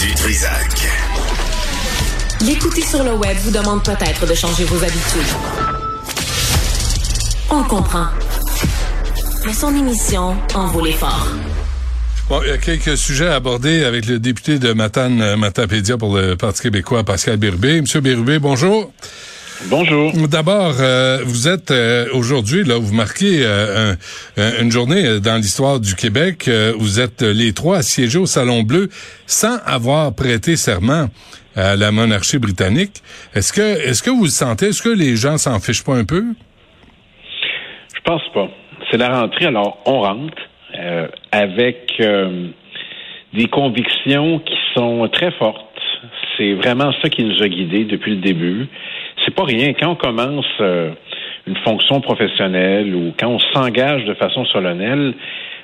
Du Trisac. L'écouter sur le web vous demande peut-être de changer vos habitudes. On comprend. Mais son émission en vaut l'effort. Bon, il y a quelques sujets à aborder avec le député de Matane, euh, Matapédia pour le Parti québécois, Pascal Bérubé. Monsieur Bérubé, bonjour. Bonjour. D'abord, euh, vous êtes euh, aujourd'hui, là, vous marquez euh, une journée dans l'histoire du Québec. vous êtes les trois assiégés au Salon Bleu sans avoir prêté serment à la monarchie britannique. Est-ce que, est-ce que vous le sentez? Est-ce que les gens s'en fichent pas un peu? Je pense pas. C'est la rentrée, alors on rentre avec des convictions qui sont très fortes. C'est vraiment ça qui nous a guidés depuis le début c'est pas rien. Quand on commence euh, une fonction professionnelle ou quand on s'engage de façon solennelle,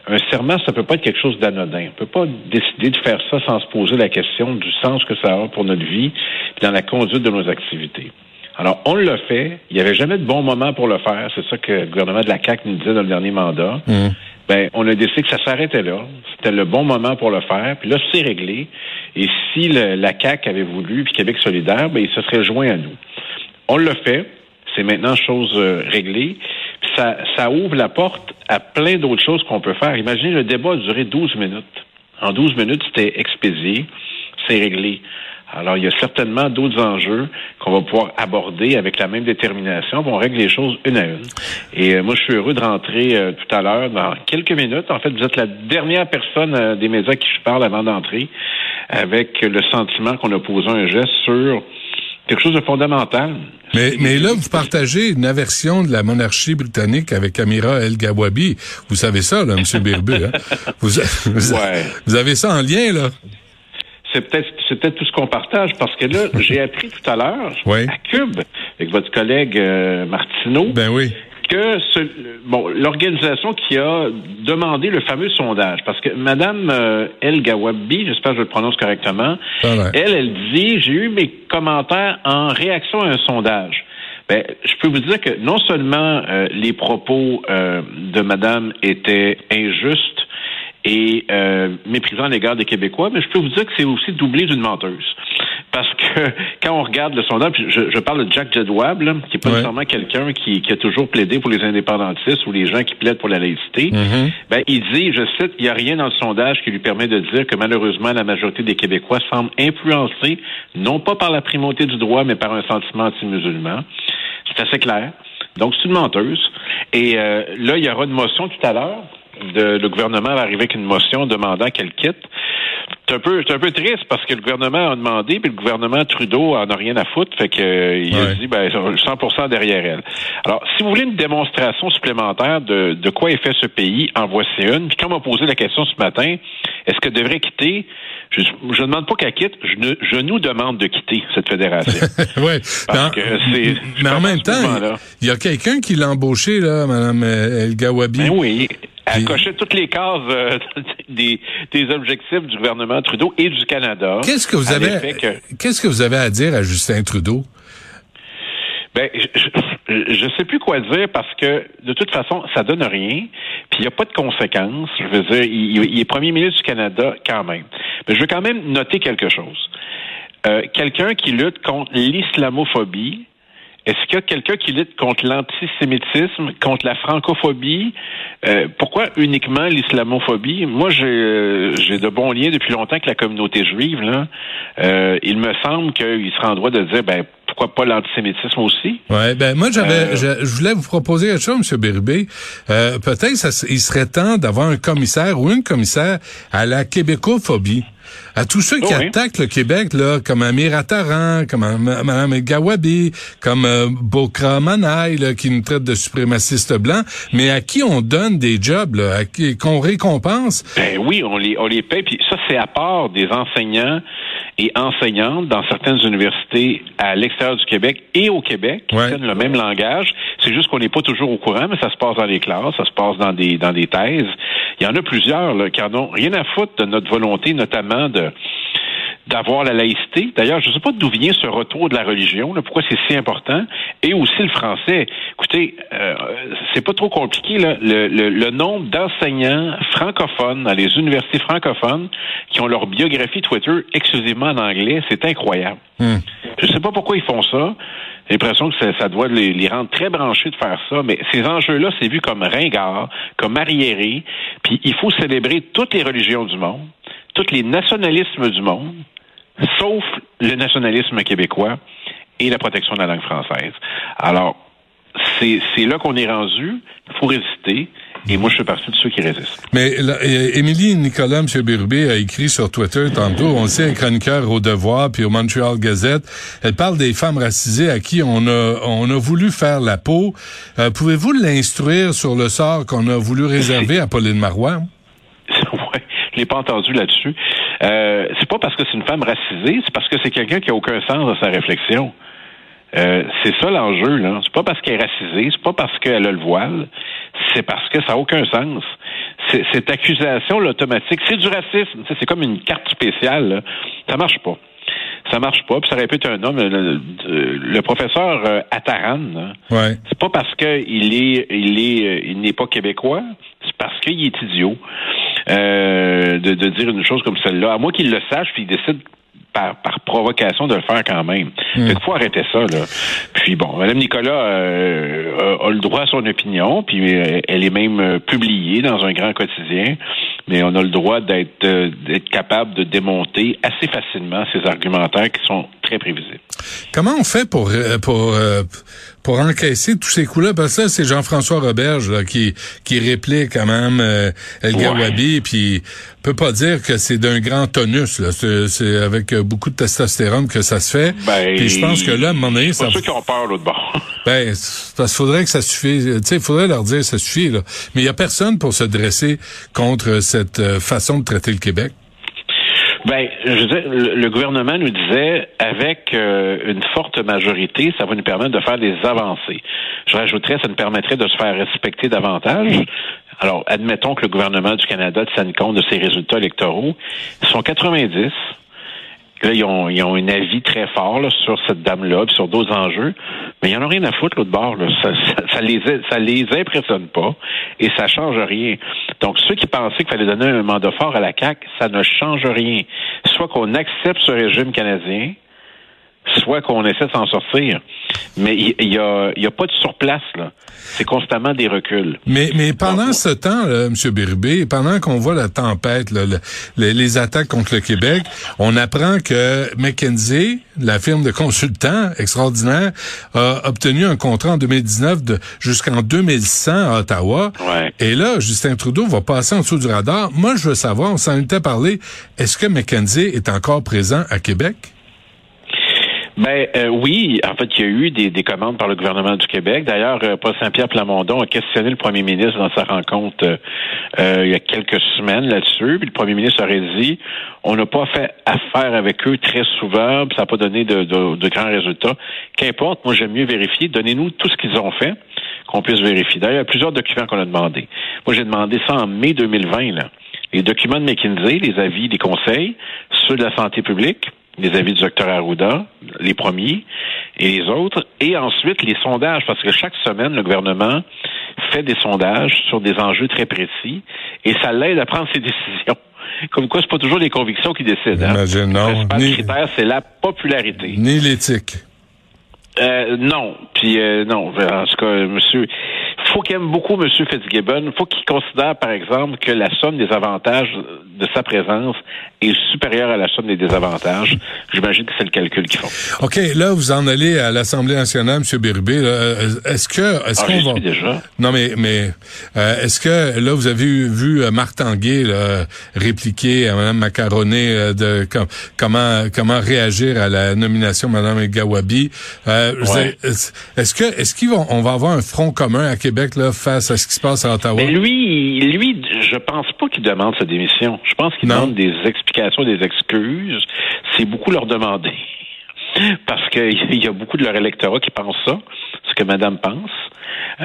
un serment, ça peut pas être quelque chose d'anodin. On peut pas décider de faire ça sans se poser la question du sens que ça a pour notre vie et dans la conduite de nos activités. Alors, on l'a fait. Il n'y avait jamais de bon moment pour le faire. C'est ça que le gouvernement de la CAQ nous disait dans le dernier mandat. Mmh. Ben, on a décidé que ça s'arrêtait là. C'était le bon moment pour le faire. Puis là, c'est réglé. Et si la CAQ avait voulu, puis Québec solidaire, ben, il se serait joint à nous. On le fait. C'est maintenant chose euh, réglée. ça, ouvre la porte à plein d'autres choses qu'on peut faire. Imaginez, le débat a duré 12 minutes. En 12 minutes, c'était expédié. C'est réglé. Alors, il y a certainement d'autres enjeux qu'on va pouvoir aborder avec la même détermination. On règle les choses une à une. Et euh, moi, je suis heureux de rentrer euh, tout à l'heure dans quelques minutes. En fait, vous êtes la dernière personne des médias qui je parle avant d'entrer avec le sentiment qu'on a posé un geste sur quelque chose de fondamental. Mais, mais là, vous partagez une aversion de la monarchie britannique avec Amira El Gawabi. Vous savez ça, là, M. Birbu. Hein? Vous, vous, avez ça en lien, là? C'est peut-être c'est peut-être tout ce qu'on partage parce que là j'ai appris tout à l'heure à Cube avec votre collègue euh, Martineau ben oui que ce, bon, l'organisation qui a demandé le fameux sondage, parce que Madame euh, El Gawabi, j'espère que je le prononce correctement, elle, elle dit j'ai eu mes commentaires en réaction à un sondage. Ben, je peux vous dire que non seulement euh, les propos euh, de Madame étaient injustes et euh, méprisants à l'égard des Québécois, mais je peux vous dire que c'est aussi doublé d'une menteuse parce que quand on regarde le sondage, je, je parle de Jack Jedwab, qui est pas nécessairement quelqu'un qui, qui, a toujours plaidé pour les indépendantistes ou les gens qui plaident pour la laïcité, mm-hmm. ben, il dit, je cite, il n'y a rien dans le sondage qui lui permet de dire que malheureusement la majorité des Québécois semblent influencés, non pas par la primauté du droit, mais par un sentiment anti-musulman. C'est assez clair. Donc, c'est une menteuse. Et euh, là, il y aura une motion tout à l'heure. le gouvernement va arriver avec une motion demandant qu'elle quitte. C'est un peu, c'est un peu triste parce que le gouvernement a demandé, puis le gouvernement Trudeau en a rien à foutre, fait que euh, il a dit ben 100% derrière elle. Alors, si vous voulez une démonstration supplémentaire de, de quoi est fait ce pays, en voici une. Puis quand on m'a posé la question ce matin, est-ce qu'elle devrait quitter Je ne demande pas qu'elle quitte, je, je, nous demande de quitter cette fédération. oui. Parce que c'est. Mais en même temps, il y a quelqu'un qui l'a embauché là, Madame El Gawabi. Ben oui. Elle cochait toutes les cases euh, des, des, objectifs du gouvernement Trudeau et du Canada. Qu'est-ce que vous avez Qu'est-ce que vous avez à dire à Justin Trudeau? Ben, je ne sais plus quoi dire parce que de toute façon, ça donne rien. Puis il n'y a pas de conséquences. Je veux dire, il, est premier ministre du Canada quand même. Mais je veux quand même noter quelque chose. Euh, quelqu'un qui lutte contre l'islamophobie, est-ce qu'il y a quelqu'un qui lutte contre l'antisémitisme, contre la francophobie? Euh, pourquoi uniquement l'islamophobie? Moi, j'ai, euh, j'ai de bons liens depuis longtemps avec la communauté juive. Là. Euh, il me semble qu'il sera en droit de dire, ben, pourquoi pas l'antisémitisme aussi? Ouais, ben moi j'avais, je, voulais vous proposer quelque chose, M. Bérubé. peut-être ça, il serait temps d'avoir un commissaire ou une commissaire à la québécophobie à tous ceux qui oh attaquent le Québec, là, comme Amir Attaran, comme Mme Gawabi, comme euh, Bokra Manaï, qui nous traite de suprémacistes blancs, mais à qui on donne des jobs, là, qu'on récompense? Ben oui, on les, on les paye, puis ça, c'est à part des enseignants et enseignantes dans certaines universités à l'extérieur du Québec et au Québec qui ouais. le même langage. C'est juste qu'on n'est pas toujours au courant, mais ça se passe dans les classes, ça se passe dans des dans des thèses. Il y en a plusieurs là, qui en ont rien à foutre de notre volonté, notamment de d'avoir la laïcité. D'ailleurs, je ne sais pas d'où vient ce retour de la religion, là, pourquoi c'est si important, et aussi le français. Écoutez, euh, c'est pas trop compliqué, là. Le, le, nombre d'enseignants francophones dans les universités francophones qui ont leur biographie Twitter exclusivement en anglais, c'est incroyable. Hmm. Je ne sais pas pourquoi ils font ça. J'ai l'impression que ça, doit les, les, rendre très branchés de faire ça, mais ces enjeux-là, c'est vu comme ringard, comme arriéré, puis il faut célébrer toutes les religions du monde, tous les nationalismes du monde, sauf le nationalisme québécois et la protection de la langue française. Alors, c'est là qu'on est rendu. Il faut résister. Et moi, je fais partie de ceux qui résistent. Mais Émilie Nicolas, M. Birubé, a écrit sur Twitter tantôt, on sait, un chroniqueur au Devoir puis au Montreal Gazette, elle parle des femmes racisées à qui on a, on a voulu faire la peau. Euh, pouvez-vous l'instruire sur le sort qu'on a voulu réserver à Pauline Marois? oui, je l'ai pas entendu là-dessus. Euh, c'est pas parce que c'est une femme racisée, c'est parce que c'est quelqu'un qui a aucun sens dans sa réflexion. Euh, c'est ça l'enjeu, là. C'est pas parce qu'elle est racisée, c'est pas parce qu'elle a le voile, c'est parce que ça n'a aucun sens. Cette accusation, l'automatique, c'est du racisme. C'est comme une carte spéciale. Là. Ça marche pas. Ça marche pas. Puis ça répète un homme. Le, professeur euh, Ataran, ouais. c'est pas parce qu'il est, il est, euh, il n'est pas québécois, c'est parce qu'il est idiot. Euh, de, de, dire une chose comme celle-là. À moins qu'il le sache, puis il décide par, provocation de le faire quand même. Il faut arrêter ça. Là. Puis bon, Mme Nicolas euh, a, le droit à son opinion, puis euh, elle est même euh, publiée dans un grand quotidien, mais on a le droit d'être d'être capable de démonter assez facilement ces argumentaires qui sont très prévisible. Comment on fait pour pour pour encaisser tous ces coups-là Parce que c'est Jean-François Roberge là, qui qui réplique quand même euh, El Gawabi, puis peut pas dire que c'est d'un grand tonus. Là, c'est avec beaucoup de testostérone que ça se fait. Ben, puis je pense que là, à un moment donné, ça. ceux qui ont peur l'autre bord. Ben, parce qu'il faudrait que ça suffise. Tu sais, il faudrait leur dire ça suffit. Là. Mais il y a personne pour se dresser contre cette façon de traiter le Québec. Ben, je veux le, gouvernement nous disait, avec euh, une forte majorité, ça va nous permettre de faire des avancées. Je rajouterais, ça nous permettrait de se faire respecter davantage. Alors, admettons que le gouvernement du Canada tienne compte de ses résultats électoraux. Ils sont 90. Là, ils ont, ils ont un avis très fort sur cette dame-là, sur d'autres enjeux, mais ils n'en ont rien à foutre l'autre bord. Là. Ça, ça, les ça les impressionne pas et ça change rien. Donc ceux qui pensaient qu'il fallait donner un mandat fort à la CAC, ça ne change rien. Soit qu'on accepte ce régime canadien, soit qu'on essaie de s'en sortir. Mais il y, a, y a pas de surplace, là. C'est constamment des reculs. Mais, mais pendant ce temps, là, M. Bérubé, pendant qu'on voit la tempête, les attaques contre le Québec, on apprend que McKinsey, la firme de consultants extraordinaire, a obtenu un contrat en 2019 de jusqu'en 2100 à Ottawa. Ouais. Et là, Justin Trudeau va passer en dessous du radar. Moi, je veux savoir, on s'en était parlé, est-ce que McKenzie est encore présent à Québec? Ben euh, oui, en fait, il y a eu des, des, commandes par le gouvernement du Québec. D'ailleurs, euh, Paul Saint-Pierre Plamondon a questionné le premier ministre dans sa rencontre euh, il y a quelques semaines là-dessus. Puis le premier ministre aurait dit on n'a pas fait affaire avec eux très souvent, puis ça n'a pas donné de, de, grands résultats. Qu'importe, moi j'aime mieux vérifier. Donnez-nous tout ce qu'ils ont fait, qu'on puisse vérifier. D'ailleurs, il y a plusieurs documents qu'on a demandé. Moi, j'ai demandé ça en mai 2020, là. Les documents de McKinsey, les avis, les conseils, ceux de la santé publique, les avis du docteur Arruda, les premiers, et les autres, et ensuite les sondages, parce que chaque semaine, le gouvernement fait des sondages sur des enjeux très précis, et ça l'aide à prendre ses décisions. Comme quoi, c'est pas toujours les convictions qui décident. Hein? Le critère, c'est la popularité. Ni l'éthique. Euh, non. Puis euh, non. En tout cas, monsieur, faut qu'il aime beaucoup M. Fitzgibbon. faut qu'il considère, par exemple, que la somme des avantages de sa présence est supérieure à la somme des désavantages. J'imagine que c'est le calcul qu'ils font. OK, là, vous en allez à l'Assemblée nationale, M. Birubé. Est-ce que... Est-ce ah, qu'on va... déjà. Non, mais, mais euh, est-ce que, là, vous avez vu euh, Marc Tanguay répliquer à Mme Macaroné euh, de comment comment réagir à la nomination de Mme Gawabi? Est-ce que est-ce qu'ils vont on va avoir un front commun à Québec? Là, face à ce qui se passe à Ottawa? Mais lui, lui, je pense pas qu'il demande sa démission. Je pense qu'il demande des explications, des excuses. C'est beaucoup leur demander. Parce qu'il y a beaucoup de leur électorat qui pense ça, ce que Madame pense.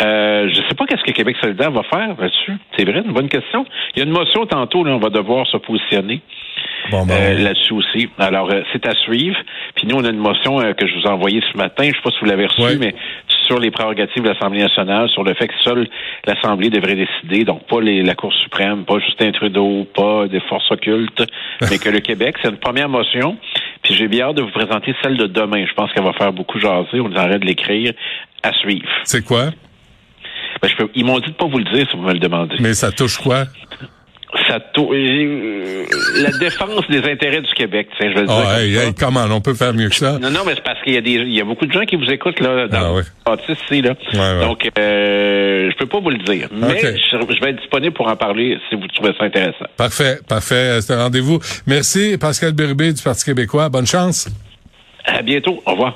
Euh, je ne sais pas qu'est-ce que Québec solidaire va faire là-dessus. C'est vrai, une bonne question. Il y a une motion tantôt, là, on va devoir se positionner. ben, là-dessus aussi. Alors, c'est à suivre. Puis nous, on a une motion que je vous ai envoyée ce matin. Je sais pas si vous l'avez reçue, mais sur les prérogatives de l'Assemblée nationale, sur le fait que seule l'Assemblée devrait décider, donc pas les, la Cour suprême, pas Justin Trudeau, pas des forces occultes, mais que le Québec, c'est une première motion. Puis j'ai bien hâte de vous présenter celle de demain. Je pense qu'elle va faire beaucoup jaser. On arrête de l'écrire à suivre. C'est quoi? Ben, je peux, ils m'ont dit de pas vous le dire si vous me le demandez. Mais ça touche quoi? Ça euh, la défense des intérêts du Québec, tu sais, je veux dire. Oh, hey, hey, comment on peut faire mieux que ça? Non, non, mais c'est parce qu'il y a des, il y a beaucoup de gens qui vous écoutent là, dans ah, oui. ici là. Ouais, ouais. Donc, euh, je peux pas vous le dire, mais je, vais être disponible pour en parler si vous trouvez ça intéressant. Parfait, parfait, c'est un rendez-vous. Merci, Pascal Bérubé du Parti québécois. Bonne chance. À bientôt. Au revoir.